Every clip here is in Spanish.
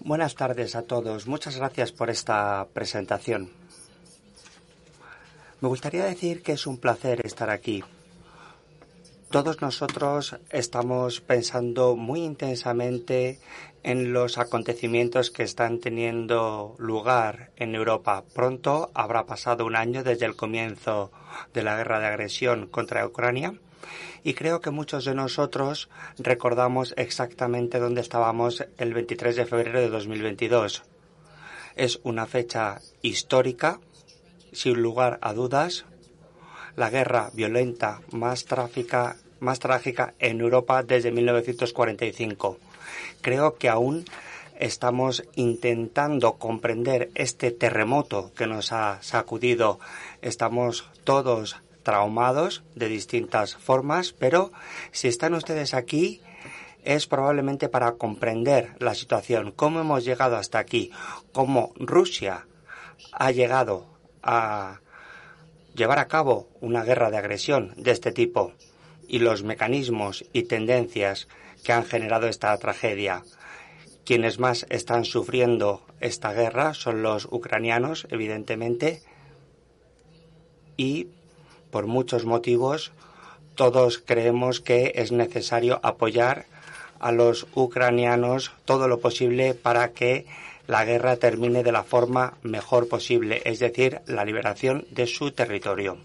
Buenas tardes a todos. Muchas gracias por esta presentación. Me gustaría decir que es un placer estar aquí. Todos nosotros estamos pensando muy intensamente en los acontecimientos que están teniendo lugar en Europa. Pronto habrá pasado un año desde el comienzo de la guerra de agresión contra Ucrania y creo que muchos de nosotros recordamos exactamente dónde estábamos el 23 de febrero de 2022. Es una fecha histórica, sin lugar a dudas, la guerra violenta más, tráfica, más trágica en Europa desde 1945. Creo que aún estamos intentando comprender este terremoto que nos ha sacudido. Estamos todos traumados de distintas formas, pero si están ustedes aquí es probablemente para comprender la situación, cómo hemos llegado hasta aquí, cómo Rusia ha llegado a llevar a cabo una guerra de agresión de este tipo y los mecanismos y tendencias que han generado esta tragedia. Quienes más están sufriendo esta guerra son los ucranianos, evidentemente, y por muchos motivos, todos creemos que es necesario apoyar a los ucranianos todo lo posible para que la guerra termine de la forma mejor posible, es decir, la liberación de su territorio.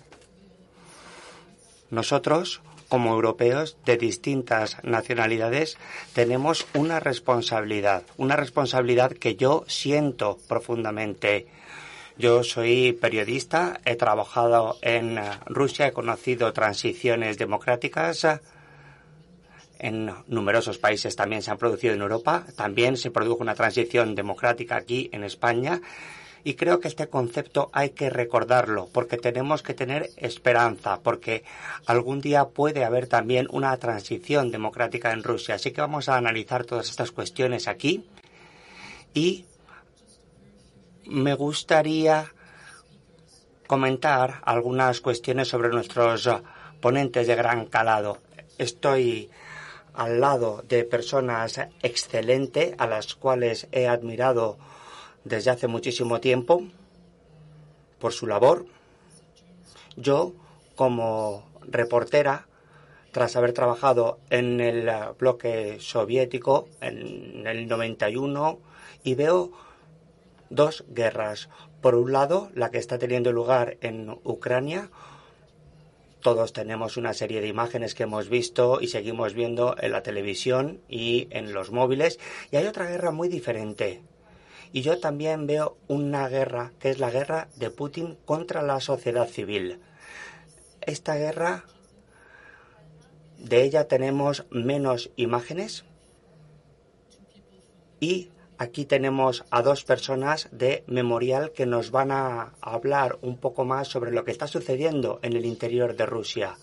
Nosotros, como europeos de distintas nacionalidades, tenemos una responsabilidad, una responsabilidad que yo siento profundamente yo soy periodista, he trabajado en Rusia, he conocido transiciones democráticas. En numerosos países también se han producido en Europa. También se produjo una transición democrática aquí en España. Y creo que este concepto hay que recordarlo porque tenemos que tener esperanza, porque algún día puede haber también una transición democrática en Rusia. Así que vamos a analizar todas estas cuestiones aquí y me gustaría comentar algunas cuestiones sobre nuestros ponentes de gran calado. Estoy al lado de personas excelentes a las cuales he admirado desde hace muchísimo tiempo por su labor. Yo, como reportera, tras haber trabajado en el bloque soviético en el 91 y veo dos guerras. Por un lado, la que está teniendo lugar en Ucrania. Todos tenemos una serie de imágenes que hemos visto y seguimos viendo en la televisión y en los móviles. Y hay otra guerra muy diferente. Y yo también veo una guerra que es la guerra de Putin contra la sociedad civil. Esta guerra, de ella tenemos menos imágenes y Aquí tenemos a dos personas de Memorial que nos van a hablar un poco más sobre lo que está sucediendo en el interior de Rusia.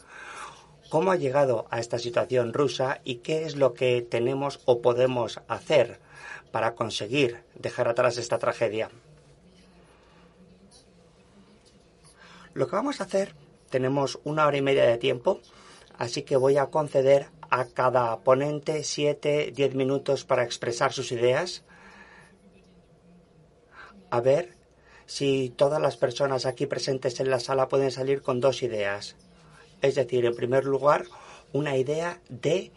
¿Cómo ha llegado a esta situación rusa y qué es lo que tenemos o podemos hacer para conseguir dejar atrás esta tragedia? Lo que vamos a hacer, tenemos una hora y media de tiempo, así que voy a conceder a cada ponente siete, diez minutos para expresar sus ideas a ver si todas las personas aquí presentes en la sala pueden salir con dos ideas. Es decir, en primer lugar, una idea de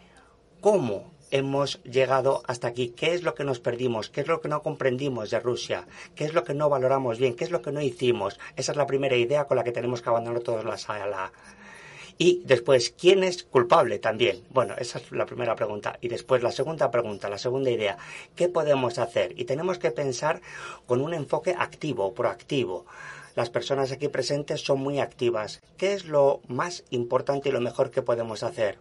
cómo hemos llegado hasta aquí, qué es lo que nos perdimos, qué es lo que no comprendimos de Rusia, qué es lo que no valoramos bien, qué es lo que no hicimos. Esa es la primera idea con la que tenemos que abandonar toda la sala. Y después, ¿quién es culpable también? Bueno, esa es la primera pregunta. Y después la segunda pregunta, la segunda idea, ¿qué podemos hacer? Y tenemos que pensar con un enfoque activo, proactivo. Las personas aquí presentes son muy activas. ¿Qué es lo más importante y lo mejor que podemos hacer?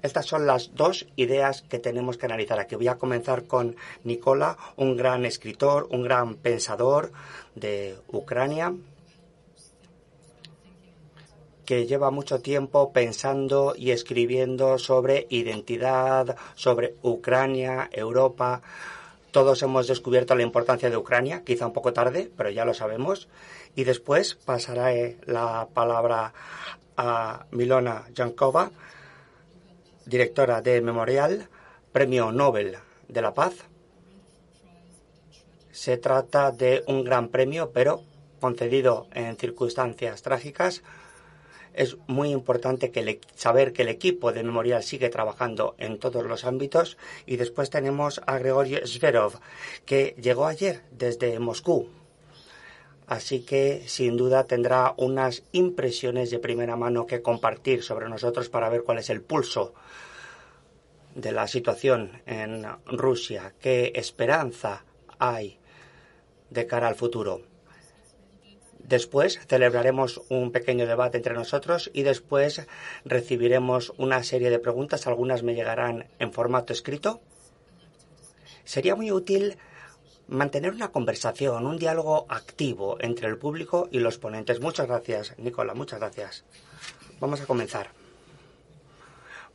Estas son las dos ideas que tenemos que analizar aquí. Voy a comenzar con Nicola, un gran escritor, un gran pensador de Ucrania, que lleva mucho tiempo pensando y escribiendo sobre identidad, sobre Ucrania, Europa. Todos hemos descubierto la importancia de Ucrania, quizá un poco tarde, pero ya lo sabemos. Y después pasaré la palabra a Milona Jankova, directora de Memorial, Premio Nobel de la Paz. Se trata de un gran premio, pero concedido en circunstancias trágicas es muy importante saber que el equipo de Memorial sigue trabajando en todos los ámbitos y después tenemos a Gregorio Zverov que llegó ayer desde Moscú. Así que sin duda tendrá unas impresiones de primera mano que compartir sobre nosotros para ver cuál es el pulso de la situación en Rusia, qué esperanza hay de cara al futuro. Después celebraremos un pequeño debate entre nosotros y después recibiremos una serie de preguntas. Algunas me llegarán en formato escrito. Sería muy útil mantener una conversación, un diálogo activo entre el público y los ponentes. Muchas gracias, Nicola, muchas gracias. Vamos a comenzar.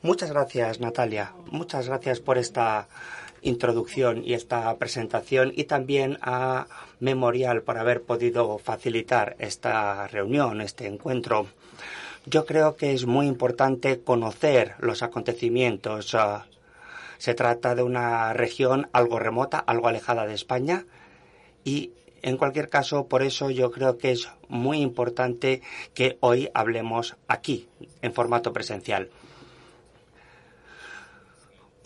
Muchas gracias, Natalia. Muchas gracias por esta introducción y esta presentación y también a Memorial por haber podido facilitar esta reunión, este encuentro. Yo creo que es muy importante conocer los acontecimientos. Ah, se trata de una región algo remota, algo alejada de España y en cualquier caso, por eso yo creo que es muy importante que hoy hablemos aquí, en formato presencial.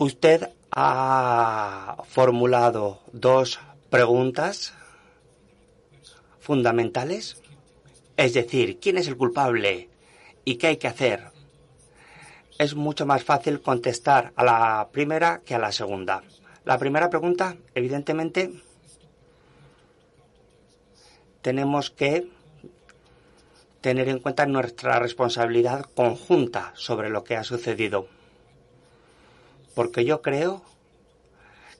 Usted ha formulado dos preguntas fundamentales, es decir, ¿quién es el culpable y qué hay que hacer? Es mucho más fácil contestar a la primera que a la segunda. La primera pregunta, evidentemente, tenemos que tener en cuenta nuestra responsabilidad conjunta sobre lo que ha sucedido porque yo creo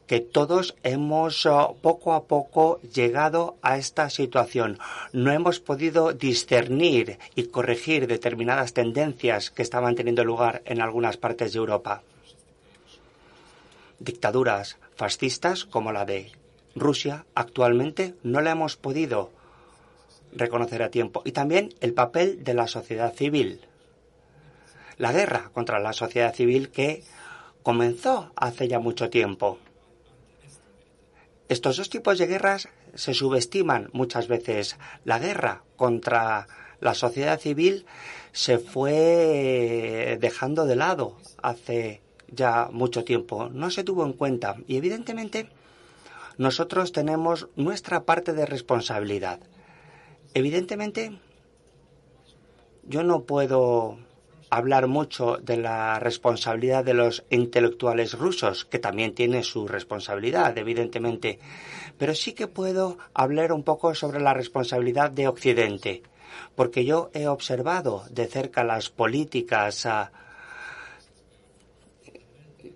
que todos hemos oh, poco a poco llegado a esta situación. No hemos podido discernir y corregir determinadas tendencias que estaban teniendo lugar en algunas partes de Europa. Dictaduras fascistas como la de Rusia actualmente no la hemos podido reconocer a tiempo. Y también el papel de la sociedad civil. La guerra contra la sociedad civil que comenzó hace ya mucho tiempo. Estos dos tipos de guerras se subestiman muchas veces. La guerra contra la sociedad civil se fue dejando de lado hace ya mucho tiempo. No se tuvo en cuenta y evidentemente nosotros tenemos nuestra parte de responsabilidad. Evidentemente yo no puedo hablar mucho de la responsabilidad de los intelectuales rusos, que también tiene su responsabilidad, evidentemente, pero sí que puedo hablar un poco sobre la responsabilidad de Occidente, porque yo he observado de cerca las políticas ah,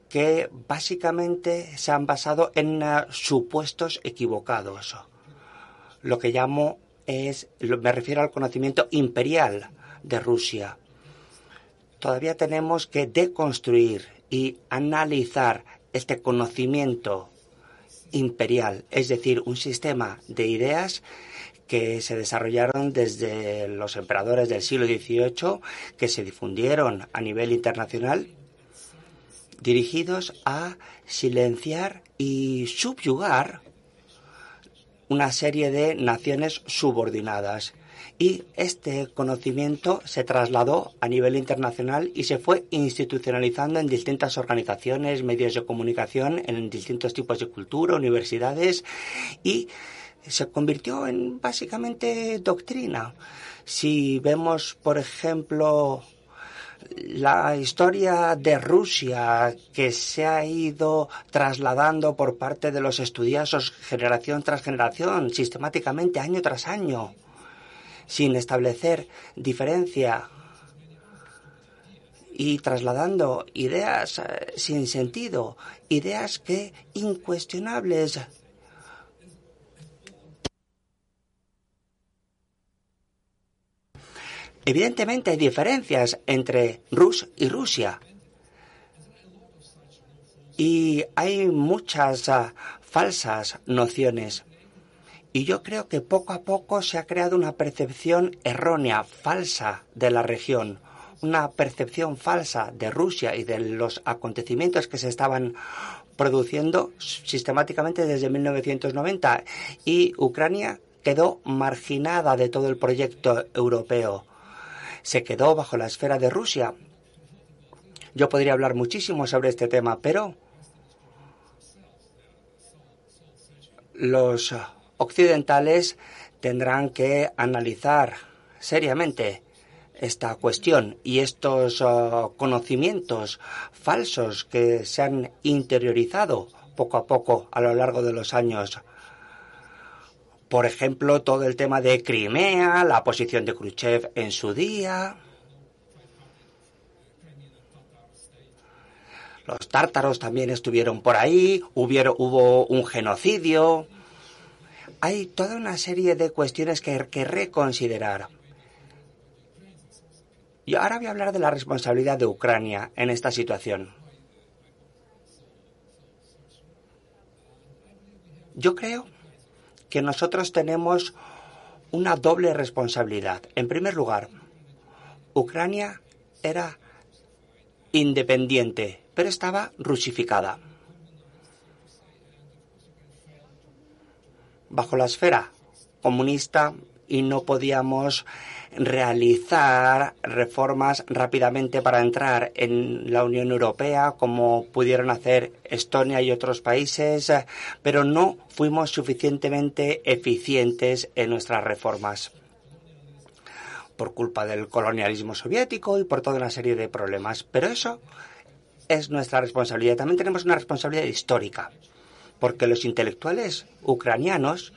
que básicamente se han basado en ah, supuestos equivocados. Lo que llamo es, me refiero al conocimiento imperial de Rusia todavía tenemos que deconstruir y analizar este conocimiento imperial, es decir, un sistema de ideas que se desarrollaron desde los emperadores del siglo XVIII, que se difundieron a nivel internacional, dirigidos a silenciar y subyugar una serie de naciones subordinadas y este conocimiento se trasladó a nivel internacional y se fue institucionalizando en distintas organizaciones, medios de comunicación, en distintos tipos de cultura, universidades y se convirtió en básicamente doctrina. Si vemos, por ejemplo, la historia de Rusia que se ha ido trasladando por parte de los estudiosos generación tras generación, sistemáticamente, año tras año, sin establecer diferencia y trasladando ideas eh, sin sentido, ideas que incuestionables Evidentemente hay diferencias entre Rus y Rusia. Y hay muchas uh, falsas nociones. Y yo creo que poco a poco se ha creado una percepción errónea, falsa de la región, una percepción falsa de Rusia y de los acontecimientos que se estaban produciendo sistemáticamente desde 1990 y Ucrania quedó marginada de todo el proyecto europeo. Se quedó bajo la esfera de Rusia. Yo podría hablar muchísimo sobre este tema, pero los occidentales tendrán que analizar seriamente esta cuestión y estos uh, conocimientos falsos que se han interiorizado poco a poco a lo largo de los años por ejemplo, todo el tema de Crimea, la posición de Khrushchev en su día. Los tártaros también estuvieron por ahí, hubo un genocidio. Hay toda una serie de cuestiones que, que reconsiderar. Y ahora voy a hablar de la responsabilidad de Ucrania en esta situación. Yo creo que nosotros tenemos una doble responsabilidad. En primer lugar, Ucrania era independiente, pero estaba rusificada. Bajo la esfera comunista y no podíamos realizar reformas rápidamente para entrar en la Unión Europea, como pudieron hacer Estonia y otros países, pero no fuimos suficientemente eficientes en nuestras reformas por culpa del colonialismo soviético y por toda una serie de problemas. Pero eso es nuestra responsabilidad. También tenemos una responsabilidad histórica, porque los intelectuales ucranianos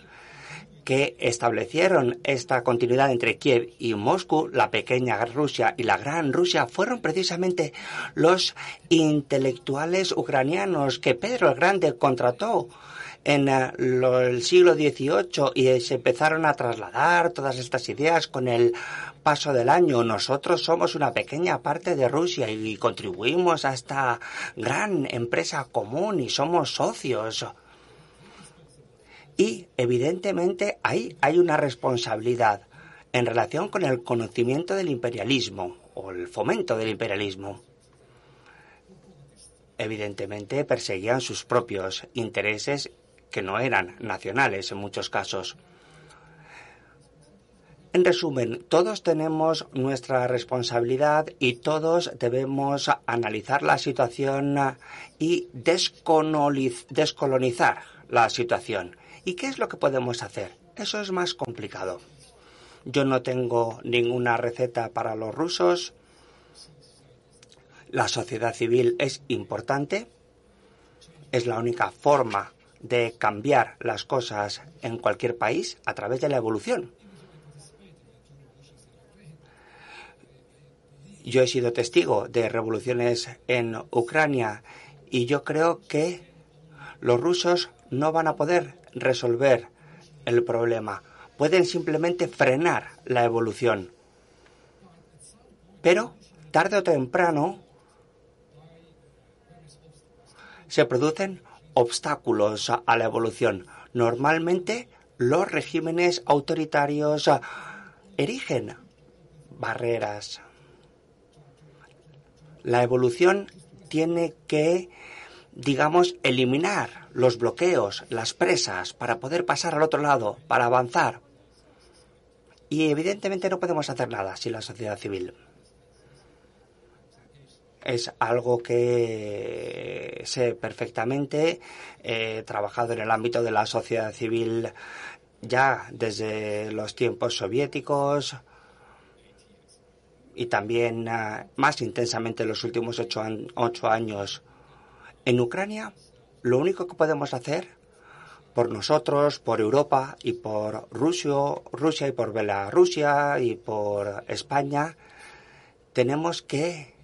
que establecieron esta continuidad entre Kiev y Moscú, la pequeña Rusia y la gran Rusia, fueron precisamente los intelectuales ucranianos que Pedro el Grande contrató en el siglo XVIII y se empezaron a trasladar todas estas ideas con el paso del año. Nosotros somos una pequeña parte de Rusia y contribuimos a esta gran empresa común y somos socios. Y, evidentemente, ahí hay una responsabilidad en relación con el conocimiento del imperialismo o el fomento del imperialismo. Evidentemente perseguían sus propios intereses que no eran nacionales en muchos casos. En resumen, todos tenemos nuestra responsabilidad y todos debemos analizar la situación y descolonizar la situación. ¿Y qué es lo que podemos hacer? Eso es más complicado. Yo no tengo ninguna receta para los rusos. La sociedad civil es importante. Es la única forma de cambiar las cosas en cualquier país a través de la evolución. Yo he sido testigo de revoluciones en Ucrania y yo creo que los rusos no van a poder resolver el problema. Pueden simplemente frenar la evolución. Pero, tarde o temprano, se producen obstáculos a la evolución. Normalmente, los regímenes autoritarios erigen barreras. La evolución tiene que digamos, eliminar los bloqueos, las presas, para poder pasar al otro lado, para avanzar. Y evidentemente no podemos hacer nada sin la sociedad civil. Es algo que sé perfectamente. He trabajado en el ámbito de la sociedad civil ya desde los tiempos soviéticos. y también uh, más intensamente en los últimos ocho, ocho años en Ucrania, lo único que podemos hacer por nosotros, por Europa y por Rusia, Rusia y por Bielorrusia y por España, tenemos que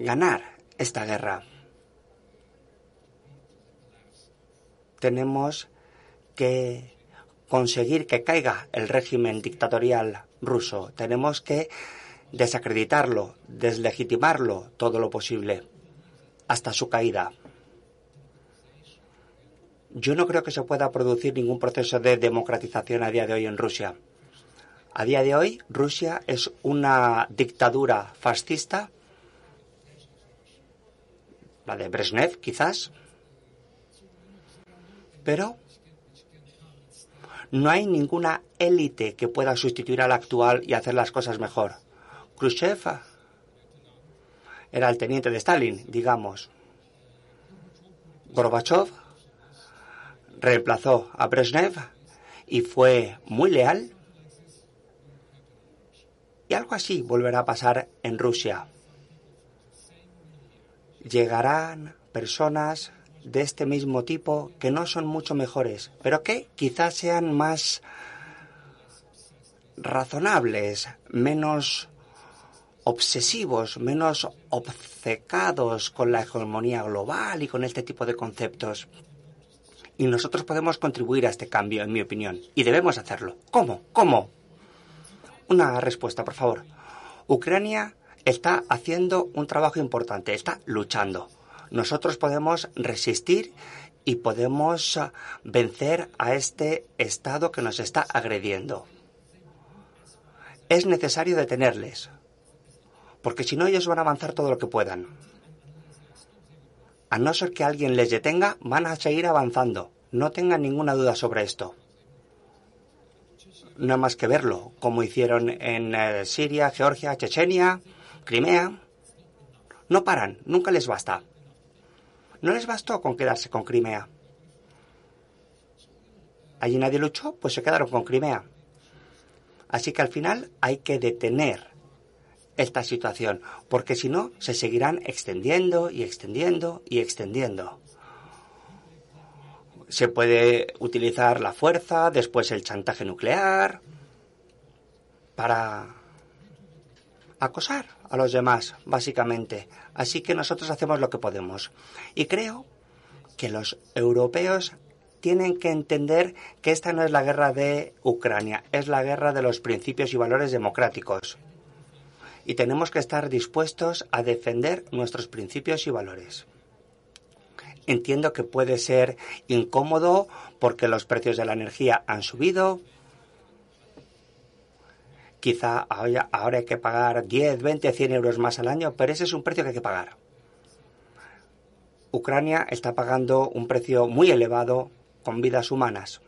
ganar esta guerra. Tenemos que conseguir que caiga el régimen dictatorial ruso. Tenemos que desacreditarlo, deslegitimarlo todo lo posible, hasta su caída. Yo no creo que se pueda producir ningún proceso de democratización a día de hoy en Rusia. A día de hoy, Rusia es una dictadura fascista, la de Brezhnev, quizás, pero no hay ninguna élite que pueda sustituir a la actual y hacer las cosas mejor. Khrushchev era el teniente de Stalin, digamos. Gorbachev reemplazó a Brezhnev y fue muy leal. Y algo así volverá a pasar en Rusia. Llegarán personas de este mismo tipo que no son mucho mejores, pero que quizás sean más razonables, menos obsesivos, menos obcecados con la hegemonía global y con este tipo de conceptos. Y nosotros podemos contribuir a este cambio, en mi opinión, y debemos hacerlo. ¿Cómo? ¿Cómo? Una respuesta, por favor. Ucrania está haciendo un trabajo importante, está luchando nosotros podemos resistir y podemos ah, vencer a este Estado que nos está agrediendo. Es necesario detenerles, porque si no ellos van a avanzar todo lo que puedan. A no ser que alguien les detenga, van a seguir avanzando. No tengan ninguna duda sobre esto. No hay más que verlo, como hicieron en eh, Siria, Georgia, Chechenia, Crimea. No paran, nunca les basta. No les bastó con quedarse con Crimea. Allí nadie luchó, pues se quedaron con Crimea. Así que al final hay que detener esta situación, porque si no, se seguirán extendiendo y extendiendo y extendiendo. Se puede utilizar la fuerza, después el chantaje nuclear, para acosar a los demás, básicamente. Así que nosotros hacemos lo que podemos. Y creo que los europeos tienen que entender que esta no es la guerra de Ucrania, es la guerra de los principios y valores democráticos. Y tenemos que estar dispuestos a defender nuestros principios y valores. Entiendo que puede ser incómodo porque los precios de la energía han subido, Quizá ahora, hay que pagar 10, 20, 100 euros más al año, pero ese es un precio que hay que pagar. Ucrania está pagando un precio muy elevado con vidas humanas.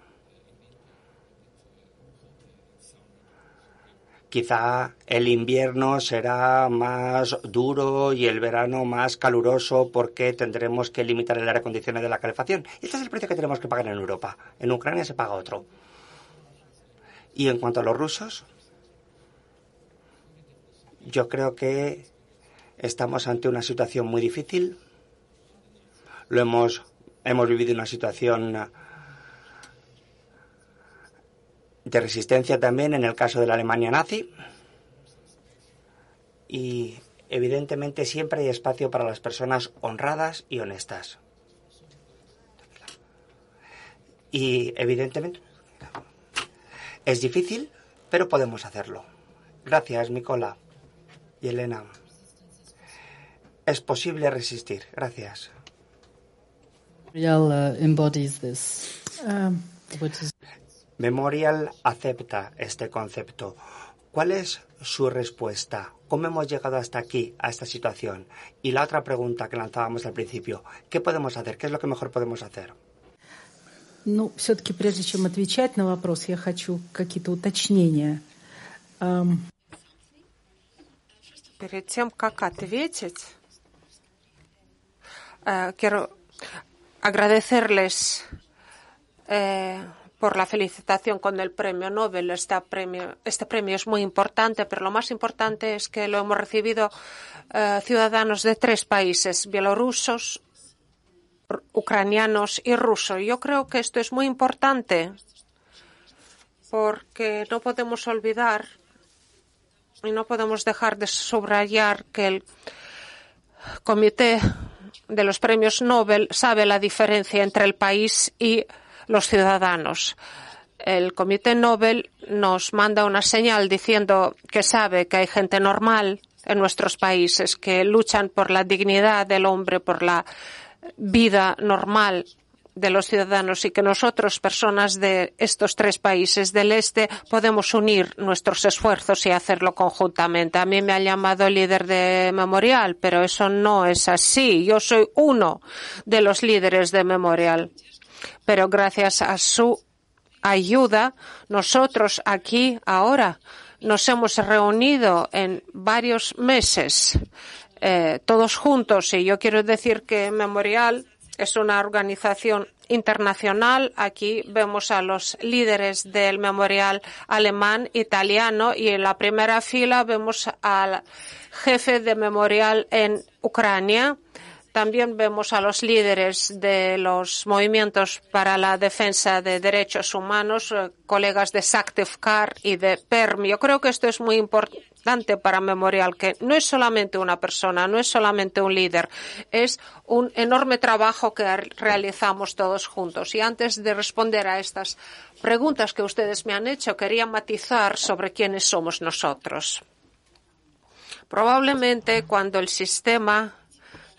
Quizá el invierno será más duro y el verano más caluroso porque tendremos que limitar el aire acondicionado de la calefacción. Este es el precio que tenemos que pagar en Europa. En Ucrania se paga otro. Y en cuanto a los rusos, yo creo que estamos ante una situación muy difícil. Lo hemos, hemos vivido una situación de resistencia también en el caso de la Alemania nazi. Y evidentemente siempre hay espacio para las personas honradas y honestas. Y evidentemente es difícil, pero podemos hacerlo. Gracias, Nicola y Elena. Es posible resistir. Gracias. Memorial uh, embodies this. Um, Memorial acepta este concepto. ¿Cuál es su respuesta? ¿Cómo hemos llegado hasta aquí, a esta situación? Y la otra pregunta que lanzábamos al principio, ¿qué podemos hacer? ¿Qué es lo que mejor podemos hacer? Ну, все-таки прежде чем отвечать на вопрос, я хочу какие-то уточнения. Um, Перед тем, как ответить, quiero agradecerles por la felicitación con el premio Nobel. Este premio, este premio es muy importante, pero lo más importante es que lo hemos recibido eh, ciudadanos de tres países, bielorrusos, ucranianos y rusos. Yo creo que esto es muy importante porque no podemos olvidar y no podemos dejar de subrayar que el Comité de los Premios Nobel sabe la diferencia entre el país y los ciudadanos. El Comité Nobel nos manda una señal diciendo que sabe que hay gente normal en nuestros países que luchan por la dignidad del hombre, por la vida normal de los ciudadanos y que nosotros, personas de estos tres países del este, podemos unir nuestros esfuerzos y hacerlo conjuntamente. A mí me ha llamado líder de Memorial, pero eso no es así. Yo soy uno de los líderes de Memorial. Pero gracias a su ayuda, nosotros aquí ahora nos hemos reunido en varios meses, eh, todos juntos, y yo quiero decir que Memorial es una organización internacional. Aquí vemos a los líderes del memorial alemán, italiano y en la primera fila vemos al jefe de memorial en Ucrania. También vemos a los líderes de los movimientos para la defensa de derechos humanos, eh, colegas de Saktivkar y de PERM. Yo creo que esto es muy importante para Memorial, que no es solamente una persona, no es solamente un líder, es un enorme trabajo que realizamos todos juntos. Y antes de responder a estas preguntas que ustedes me han hecho, quería matizar sobre quiénes somos nosotros. Probablemente cuando el sistema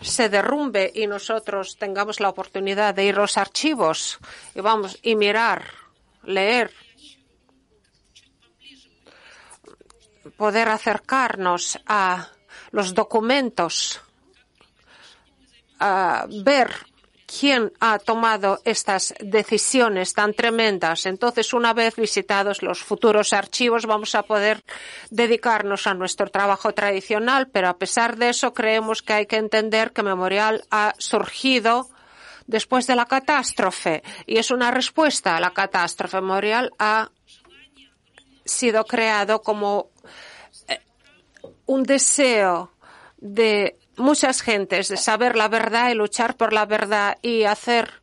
se derrumbe y nosotros tengamos la oportunidad de ir a los archivos y vamos y mirar, leer poder acercarnos a los documentos, a ver quién ha tomado estas decisiones tan tremendas. Entonces, una vez visitados los futuros archivos, vamos a poder dedicarnos a nuestro trabajo tradicional, pero a pesar de eso, creemos que hay que entender que Memorial ha surgido después de la catástrofe y es una respuesta a la catástrofe. Memorial ha sido creado como un deseo de muchas gentes de saber la verdad y luchar por la verdad y hacer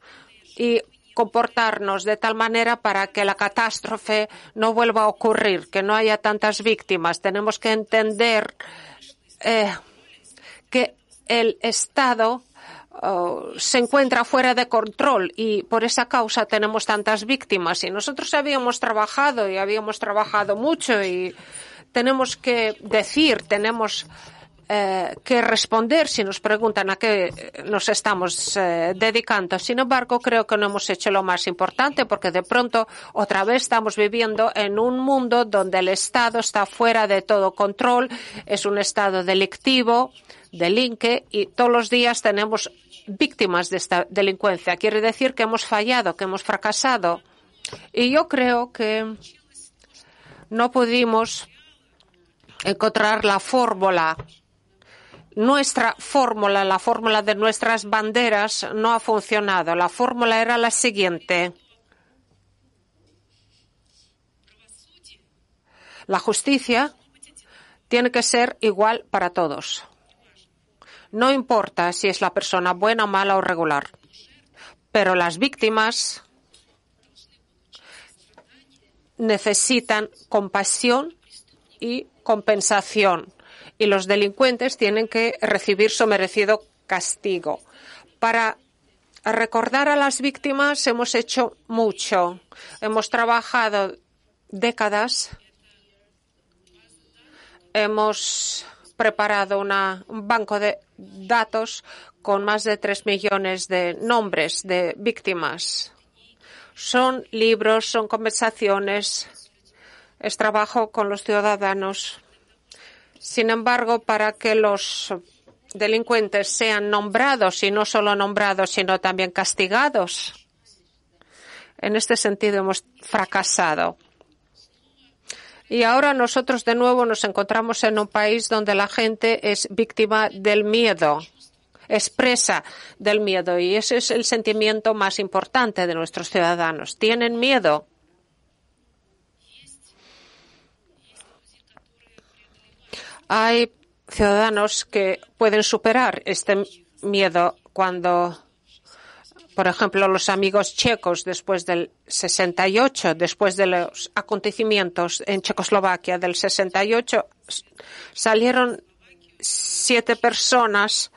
y comportarnos de tal manera para que la catástrofe no vuelva a ocurrir, que no haya tantas víctimas. Tenemos que entender eh, que el Estado se encuentra fuera de control y por esa causa tenemos tantas víctimas. Y nosotros habíamos trabajado y habíamos trabajado mucho y tenemos que decir, tenemos eh, que responder si nos preguntan a qué nos estamos eh, dedicando. Sin embargo, creo que no hemos hecho lo más importante porque de pronto otra vez estamos viviendo en un mundo donde el Estado está fuera de todo control, es un Estado delictivo, delinque y todos los días tenemos víctimas de esta delincuencia. Quiere decir que hemos fallado, que hemos fracasado. Y yo creo que no pudimos encontrar la fórmula. Nuestra fórmula, la fórmula de nuestras banderas, no ha funcionado. La fórmula era la siguiente. La justicia tiene que ser igual para todos. No importa si es la persona buena, mala o regular. Pero las víctimas necesitan compasión y compensación. Y los delincuentes tienen que recibir su merecido castigo. Para recordar a las víctimas hemos hecho mucho. Hemos trabajado décadas. Hemos preparado un banco de datos con más de tres millones de nombres de víctimas. Son libros, son conversaciones, es trabajo con los ciudadanos. Sin embargo, para que los delincuentes sean nombrados y no solo nombrados, sino también castigados, en este sentido hemos fracasado. Y ahora nosotros de nuevo nos encontramos en un país donde la gente es víctima del miedo. expresa del miedo y ese es el sentimiento más importante de nuestros ciudadanos. Tienen miedo. Hay ciudadanos que pueden superar este miedo cuando por ejemplo, los amigos checos después del 68, después de los acontecimientos en Checoslovaquia del 68, salieron siete personas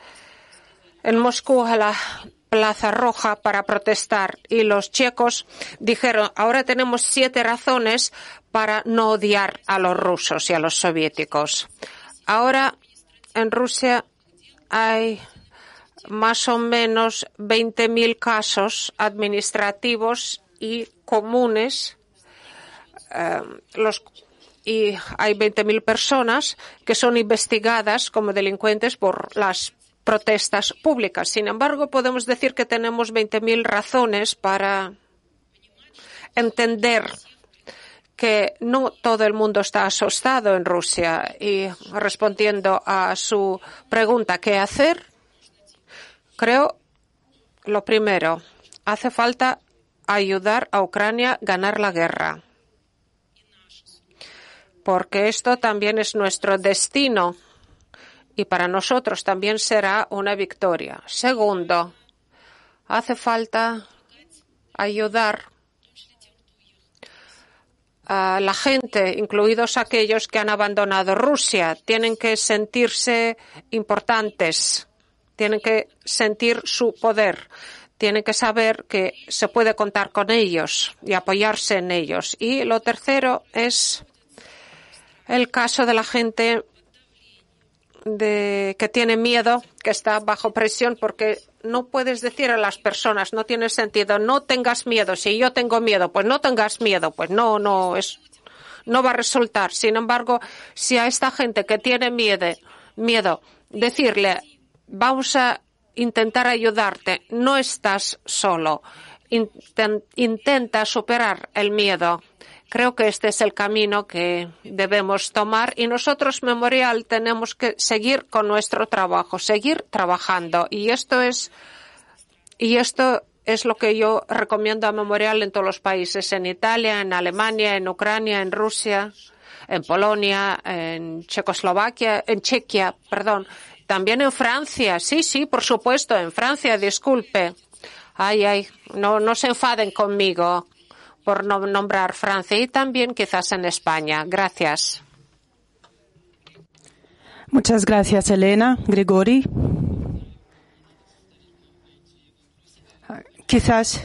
en Moscú a la Plaza Roja para protestar y los checos dijeron, ahora tenemos siete razones para no odiar a los rusos y a los soviéticos. Ahora en Rusia hay más o menos 20.000 casos administrativos y comunes. Eh, y hay 20.000 personas que son investigadas como delincuentes por las protestas públicas. Sin embargo, podemos decir que tenemos 20.000 razones para entender que no todo el mundo está asustado en Rusia. Y respondiendo a su pregunta, ¿qué hacer? Creo, lo primero, hace falta ayudar a Ucrania a ganar la guerra, porque esto también es nuestro destino y para nosotros también será una victoria. Segundo, hace falta ayudar a la gente, incluidos aquellos que han abandonado Rusia. Tienen que sentirse importantes tienen que sentir su poder, tienen que saber que se puede contar con ellos y apoyarse en ellos. Y lo tercero es el caso de la gente que tiene miedo, que está bajo presión, porque no puedes decir a las personas, no tiene sentido, no tengas miedo. Si yo tengo miedo, pues no tengas miedo, pues no, no es, no va a resultar. Sin embargo, si a esta gente que tiene miedo, miedo, decirle vamos a intentar ayudarte. No estás solo. Intenta superar el miedo. Creo que este es el camino que debemos tomar y nosotros, Memorial, tenemos que seguir con nuestro trabajo, seguir trabajando. Y esto es, y esto es lo que yo recomiendo a Memorial en todos los países, en Italia, en Alemania, en Ucrania, en Rusia, en Polonia, en Checoslovaquia, en Chequia, perdón, también en Francia, sí, sí, por supuesto, en Francia, disculpe. Ay, ay, no, no se enfaden conmigo por no nombrar Francia y también quizás en España. Gracias. Muchas gracias, Elena. Grigori. Quizás.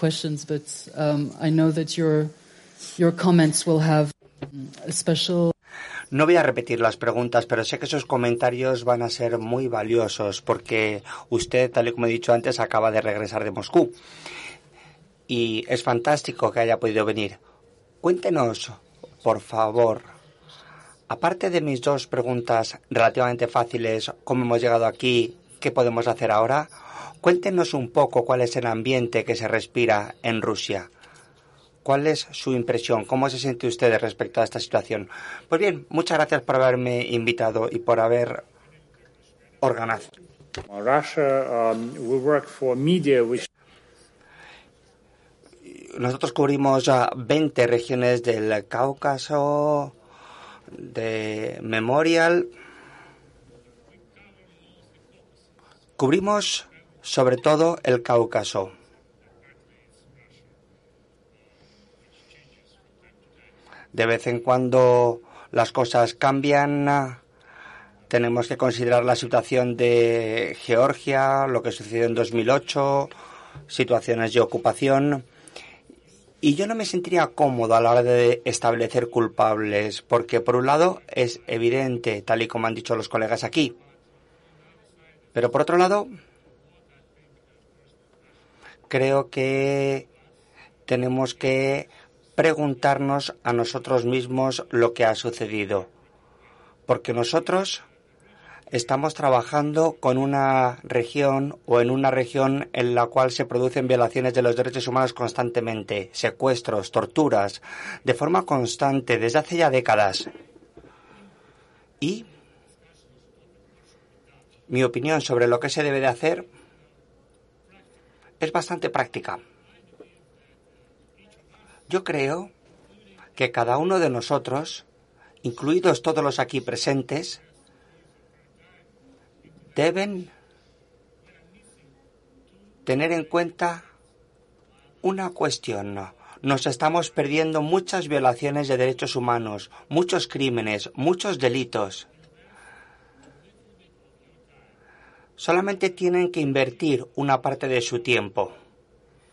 Questions, but um, I know that your your comments will have a special no voy a repetir las preguntas, pero sé que esos comentarios van a ser muy valiosos porque usted, tal y como he dicho antes, acaba de regresar de Moscú. Y es fantástico que haya podido venir. Cuéntenos, por favor, aparte de mis dos preguntas relativamente fáciles, cómo hemos llegado aquí, qué podemos hacer ahora, cuéntenos un poco cuál es el ambiente que se respira en Rusia. ¿Cuál es su impresión? ¿Cómo se siente usted respecto a esta situación? Pues bien, muchas gracias por haberme invitado y por haber organizado. Um, Nosotros cubrimos a 20 regiones del Cáucaso, de Memorial. Cubrimos sobre todo el Cáucaso. De vez en cuando las cosas cambian. Tenemos que considerar la situación de Georgia, lo que sucedió en 2008, situaciones de ocupación. Y yo no me sentiría cómodo a la hora de establecer culpables, porque por un lado es evidente, tal y como han dicho los colegas aquí. Pero por otro lado, creo que tenemos que preguntarnos a nosotros mismos lo que ha sucedido. Porque nosotros estamos trabajando con una región o en una región en la cual se producen violaciones de los derechos humanos constantemente, secuestros, torturas, de forma constante desde hace ya décadas. Y Mi opinión sobre lo que se debe de hacer es bastante práctica. Yo creo que cada uno de nosotros, incluidos todos los aquí presentes, deben tener en cuenta una cuestión. Nos estamos perdiendo muchas violaciones de derechos humanos, muchos crímenes, muchos delitos. Solamente tienen que invertir una parte de su tiempo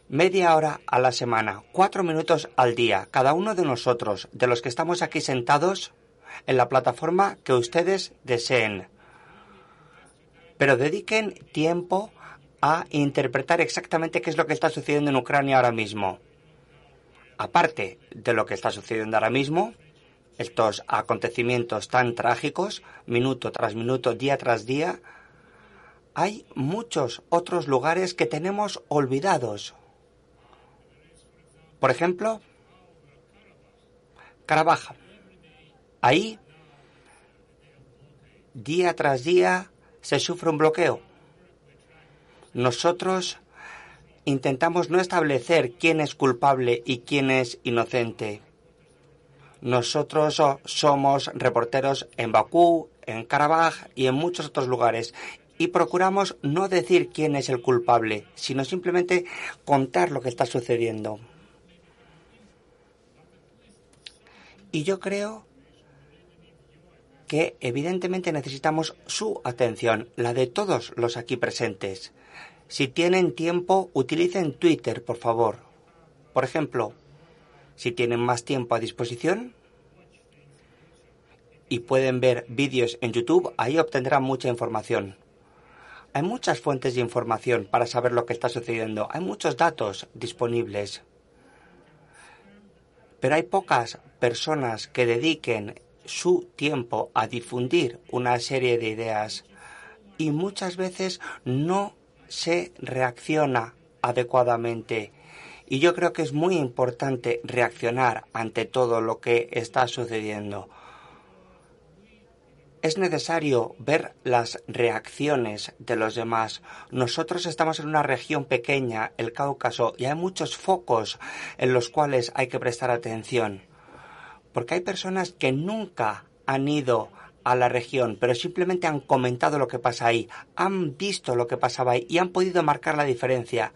media hora a la semana, cuatro minutos al día, cada uno de nosotros, de los que estamos aquí sentados, en la plataforma que ustedes deseen. Pero dediquen tiempo a interpretar exactamente qué es lo que está sucediendo en Ucrania ahora mismo. Aparte de lo que está sucediendo ahora mismo, estos acontecimientos tan trágicos, minuto tras minuto, día tras día, hay muchos otros lugares que tenemos olvidados, por ejemplo, Carabaj. Ahí, día tras día, se sufre un bloqueo. Nosotros intentamos no establecer quién es culpable y quién es inocente. Nosotros somos reporteros en Bakú, en Karabaj y en muchos otros lugares y procuramos no decir quién es el culpable, sino simplemente contar lo que está sucediendo. Y yo creo que evidentemente necesitamos su atención, la de todos los aquí presentes. Si tienen tiempo, utilicen Twitter, por favor. Por ejemplo, si tienen más tiempo a disposición y pueden ver vídeos en YouTube, ahí obtendrán mucha información. Hay muchas fuentes de información para saber lo que está sucediendo. Hay muchos datos disponibles. Pero hay pocas personas que dediquen su tiempo a difundir una serie de ideas y muchas veces no se reacciona adecuadamente. Y yo creo que es muy importante reaccionar ante todo lo que está sucediendo es necesario ver las reacciones de los demás. Nosotros estamos en una región pequeña, el Cáucaso, y hay muchos focos en los cuales hay que prestar atención. Porque hay personas que nunca han ido a la región, pero simplemente han comentado lo que pasa ahí, han visto lo que pasaba ahí y han podido marcar la diferencia.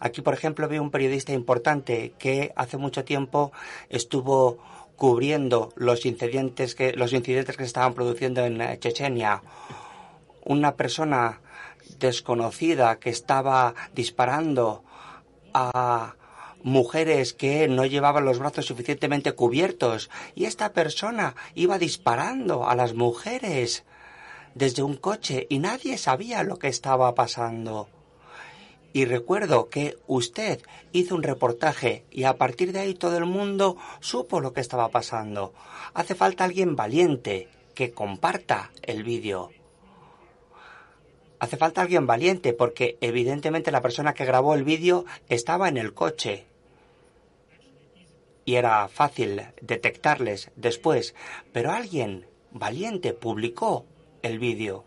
Aquí, por ejemplo, veo un periodista importante que hace mucho tiempo estuvo cubriendo los incidentes que, los incidentes que se estaban produciendo en eh, Chechenia. Una persona desconocida que estaba disparando a mujeres que no llevaban los brazos suficientemente cubiertos y esta persona iba disparando a las mujeres desde un coche y nadie sabía lo que estaba pasando. Y recuerdo que usted hizo un reportaje y a partir de ahí todo el mundo supo lo que estaba pasando. Hace falta alguien valiente que comparta el vídeo. Hace falta alguien valiente porque evidentemente la persona que grabó el vídeo estaba en el coche. Y era fácil detectarles después. Pero alguien valiente publicó el vídeo.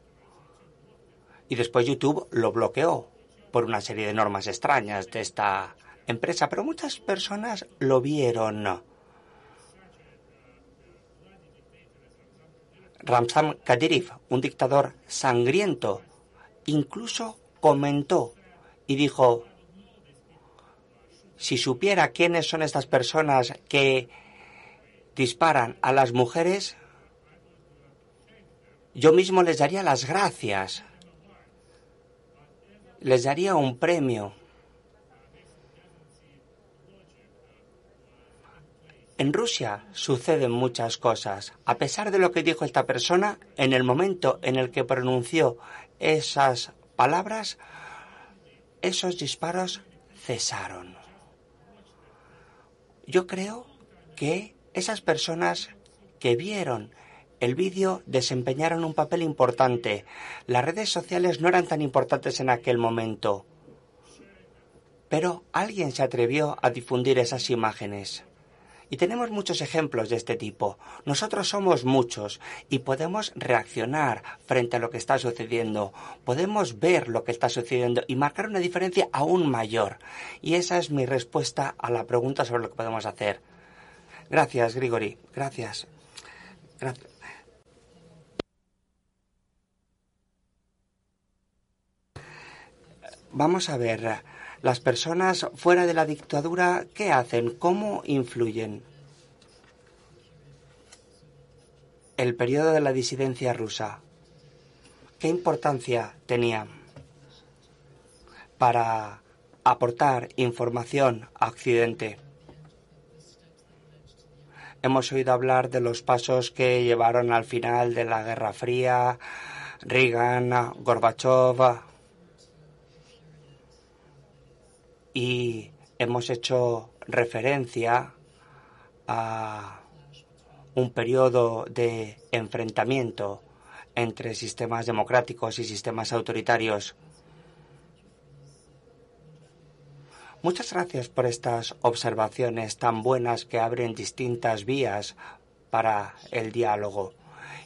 Y después YouTube lo bloqueó por una serie de normas extrañas de esta empresa, pero muchas personas lo vieron. Ramzan Kadyrov, un dictador sangriento, incluso comentó y dijo, si supiera quiénes son estas personas que disparan a las mujeres, yo mismo les daría las gracias les daría un premio. En Rusia suceden muchas cosas. A pesar de lo que dijo esta persona, en el momento en el que pronunció esas palabras, esos disparos cesaron. Yo creo que esas personas que vieron el vídeo desempeñaron un papel importante. Las redes sociales no eran tan importantes en aquel momento. Pero alguien se atrevió a difundir esas imágenes. Y tenemos muchos ejemplos de este tipo. Nosotros somos muchos y podemos reaccionar frente a lo que está sucediendo. Podemos ver lo que está sucediendo y marcar una diferencia aún mayor. Y esa es mi respuesta a la pregunta sobre lo que podemos hacer. Gracias, Grigori. Gracias. Gracias. Vamos a ver, las personas fuera de la dictadura, ¿qué hacen? ¿Cómo influyen? El periodo de la disidencia rusa, ¿qué importancia tenía para aportar información a Occidente? Hemos oído hablar de los pasos que llevaron al final de la Guerra Fría, Reagan, Gorbachev, y hemos hecho referencia a un periodo de enfrentamiento entre sistemas democráticos y sistemas autoritarios. Muchas gracias por estas observaciones tan buenas que abren distintas vías para el diálogo.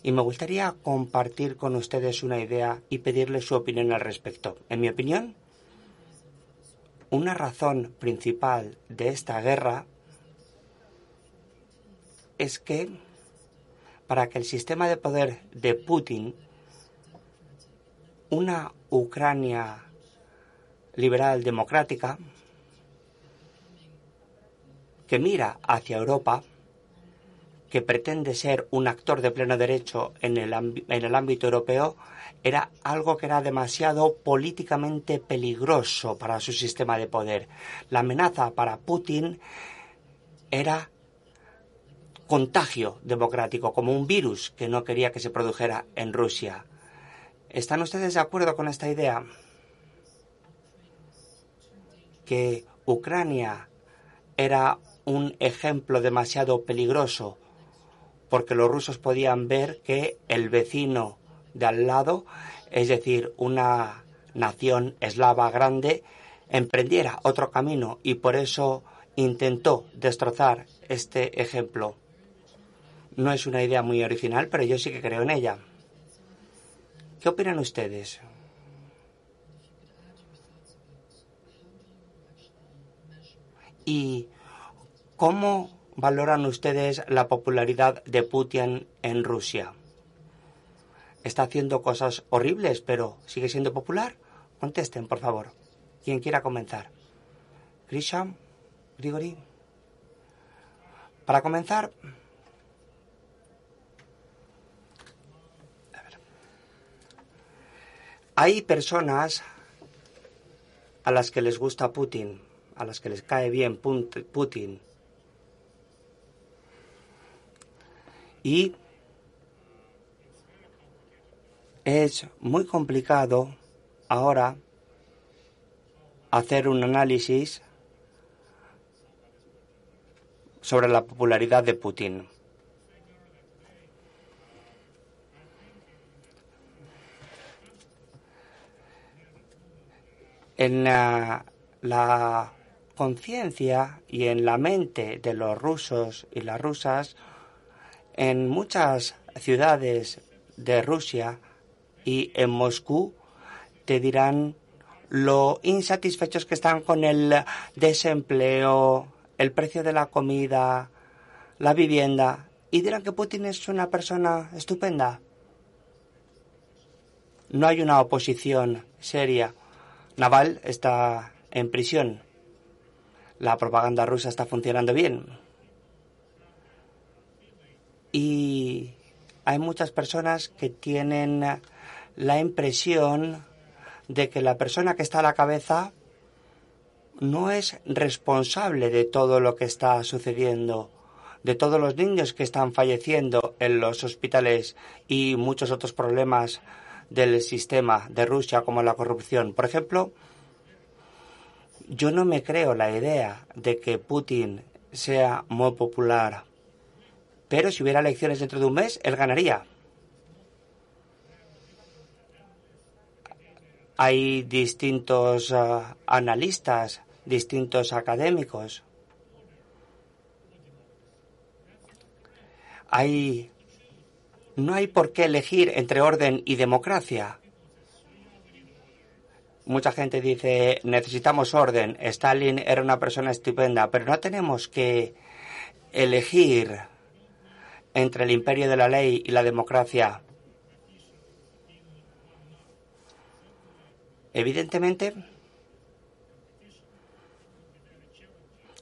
Y me gustaría compartir con ustedes una idea y pedirles su opinión al respecto. En mi opinión, una razón principal de esta guerra es que para que el sistema de poder de Putin, una Ucrania liberal democrática, que mira hacia Europa, que pretende ser un actor de pleno derecho en el, en el ámbito europeo, era algo que era demasiado políticamente peligroso para su sistema de poder. La amenaza para Putin era contagio democrático, como un virus que no quería que se produjera en Rusia. ¿Están ustedes de acuerdo con esta idea? Que Ucrania era un ejemplo demasiado peligroso porque los rusos podían ver que el vecino de al lado, es decir, una nación eslava grande, emprendiera otro camino y por eso intentó destrozar este ejemplo. No es una idea muy original, pero yo sí que creo en ella. ¿Qué opinan ustedes? ¿Y cómo valoran ustedes la popularidad de Putin en Rusia? está haciendo cosas horribles, pero sigue siendo popular? Contesten, por favor. Quien quiera comenzar. Grisham, Grigori. Para comenzar, hay personas a las que les gusta Putin, a las que les cae bien Putin. Y es muy complicado ahora hacer un análisis sobre la popularidad de Putin. En la, la conciencia y en la mente de los rusos y las rusas, en muchas ciudades de Rusia y en Moscú te dirán lo insatisfechos que están con el desempleo, el precio de la comida, la vivienda, y dirán que Putin es una persona estupenda. No hay una oposición seria. Naval está en prisión. La propaganda rusa está funcionando bien. Y hay muchas personas que tienen la impresión de que la persona que está a la cabeza no es responsable de todo lo que está sucediendo, de todos los niños que están falleciendo en los hospitales y muchos otros problemas del sistema de Rusia como la corrupción. Por ejemplo, yo no me creo la idea de que Putin sea muy popular, pero si hubiera elecciones dentro de un mes, él ganaría. Hay distintos ah, analistas, distintos académicos hay no hay por qué elegir entre orden y democracia. Mucha gente dice, necesitamos orden. Stalin era una persona estupenda, pero no tenemos que elegir entre el imperio de la ley y la democracia. Evidentemente,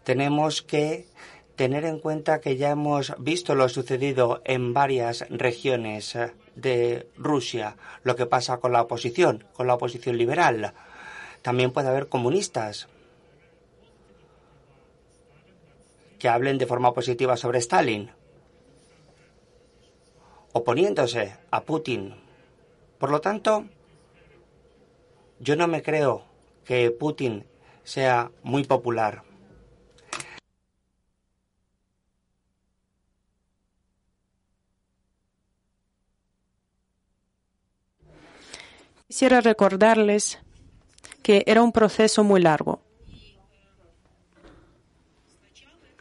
tenemos que tener en cuenta que ya hemos visto lo sucedido en varias regiones de Rusia, lo que pasa con la oposición, con la oposición liberal. También puede haber comunistas que hablen de forma positiva sobre Stalin, oponiéndose a Putin. Por lo tanto, yo no me creo que Putin sea muy popular. Quisiera recordarles que era un proceso muy largo.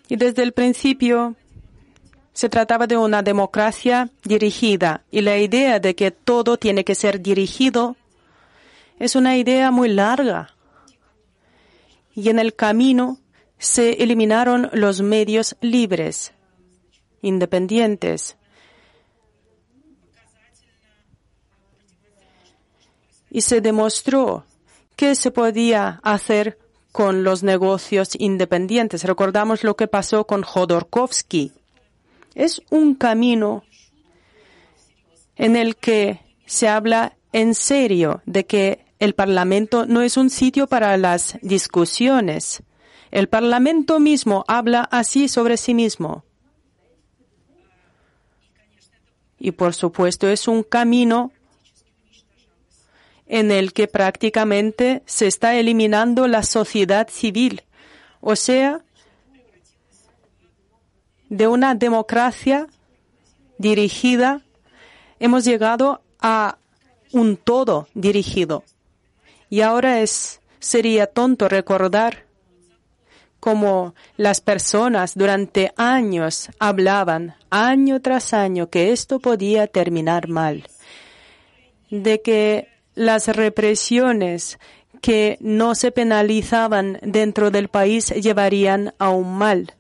Y desde el principio se trataba de una democracia dirigida y la idea de que todo tiene que ser dirigido es una idea muy larga. Y en el camino se eliminaron los medios libres, independientes, y se demostró que se podía hacer con los negocios independientes. Recordamos lo que pasó con Jodorkovsky. Es un camino en el que se habla en serio de que el Parlamento no es un sitio para las discusiones. El Parlamento mismo habla así sobre sí mismo. Y por supuesto es un camino en el que prácticamente se está eliminando la sociedad civil, o sea, de una democracia dirigida, hemos llegado a un todo dirigido. Y ahora es, sería tonto recordar cómo las personas durante años hablaban, año tras año, que esto podía terminar mal, de que las represiones que no se penalizaban dentro del país llevarían a un mal.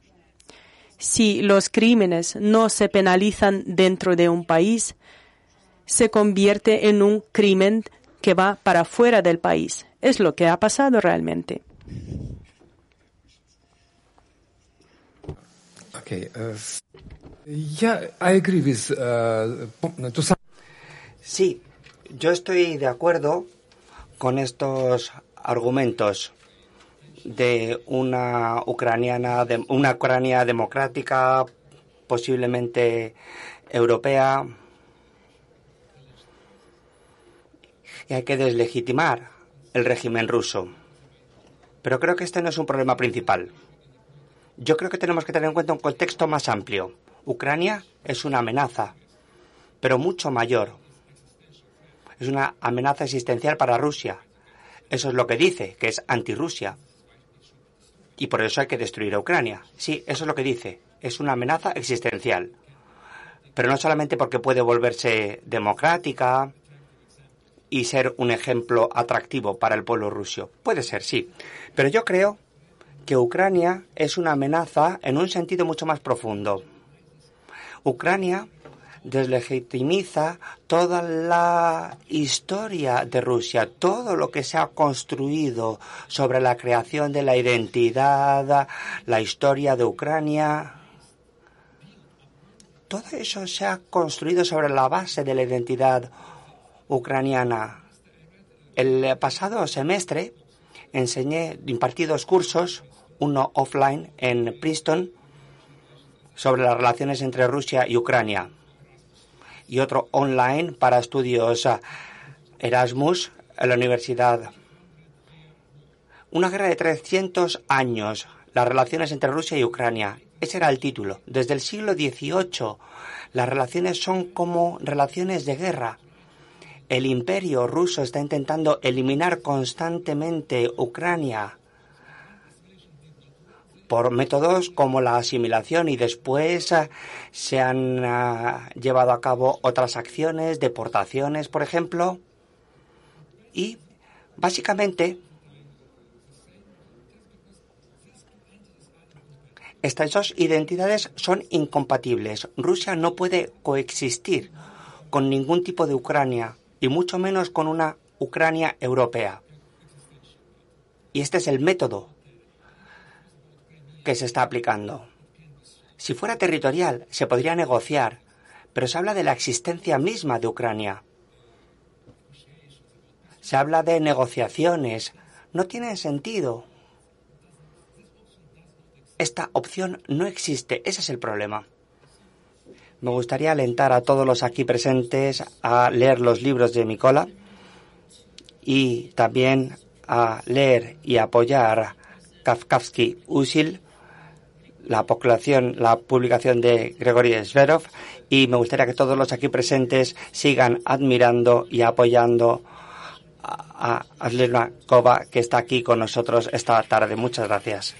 Si los crímenes no se penalizan dentro de un país, se convierte en un crimen que va para fuera del país. Es lo que ha pasado realmente. Okay, uh, yeah, I agree with, uh, Sí, yo estoy de acuerdo con estos argumentos de una ucraniana, una Ucrania democrática, posiblemente europea, y hay que deslegitimar el régimen ruso. Pero creo que este no es un problema principal. Yo creo que tenemos que tener en cuenta un contexto más amplio. Ucrania es una amenaza, pero mucho mayor, es una amenaza existencial para Rusia. Eso es lo que dice, que es anti-Rusia. Y por eso hay que destruir a Ucrania. Sí, eso es lo que dice. Es una amenaza existencial. Pero no solamente porque puede volverse democrática y ser un ejemplo atractivo para el pueblo ruso. Puede ser, sí. Pero yo creo que Ucrania es una amenaza en un sentido mucho más profundo. Ucrania deslegitimiza toda la historia de Rusia, todo lo que se ha construido sobre la creación de la identidad, la historia de Ucrania. Todo eso se ha construido sobre la base de la identidad ucraniana. El pasado semestre enseñé, impartí dos cursos, uno offline en Princeton, sobre las relaciones entre Rusia y Ucrania y otro online para estudios Erasmus en la universidad. Una guerra de 300 años, las relaciones entre Rusia y Ucrania. Ese era el título. Desde el siglo XVIII, las relaciones son como relaciones de guerra. El imperio ruso está intentando eliminar constantemente Ucrania por métodos como la asimilación y después eh, se han uh, llevado a cabo otras acciones, deportaciones, por ejemplo, y básicamente estas dos identidades son incompatibles. Rusia no puede coexistir con ningún tipo de Ucrania y mucho menos con una Ucrania europea. Y este es el método que se está aplicando. Si fuera territorial, se podría negociar, pero se habla de la existencia misma de Ucrania. Se habla de negociaciones. No tiene sentido. Esta opción no existe. Ese es el problema. Me gustaría alentar a todos los aquí presentes a leer los libros de Mikola y también a leer y apoyar Kafkavsky Usil, la, la publicación de Gregory Zverov, y me gustaría que todos los aquí presentes sigan admirando y apoyando a Aslena Kova, que está aquí con nosotros esta tarde. Muchas gracias.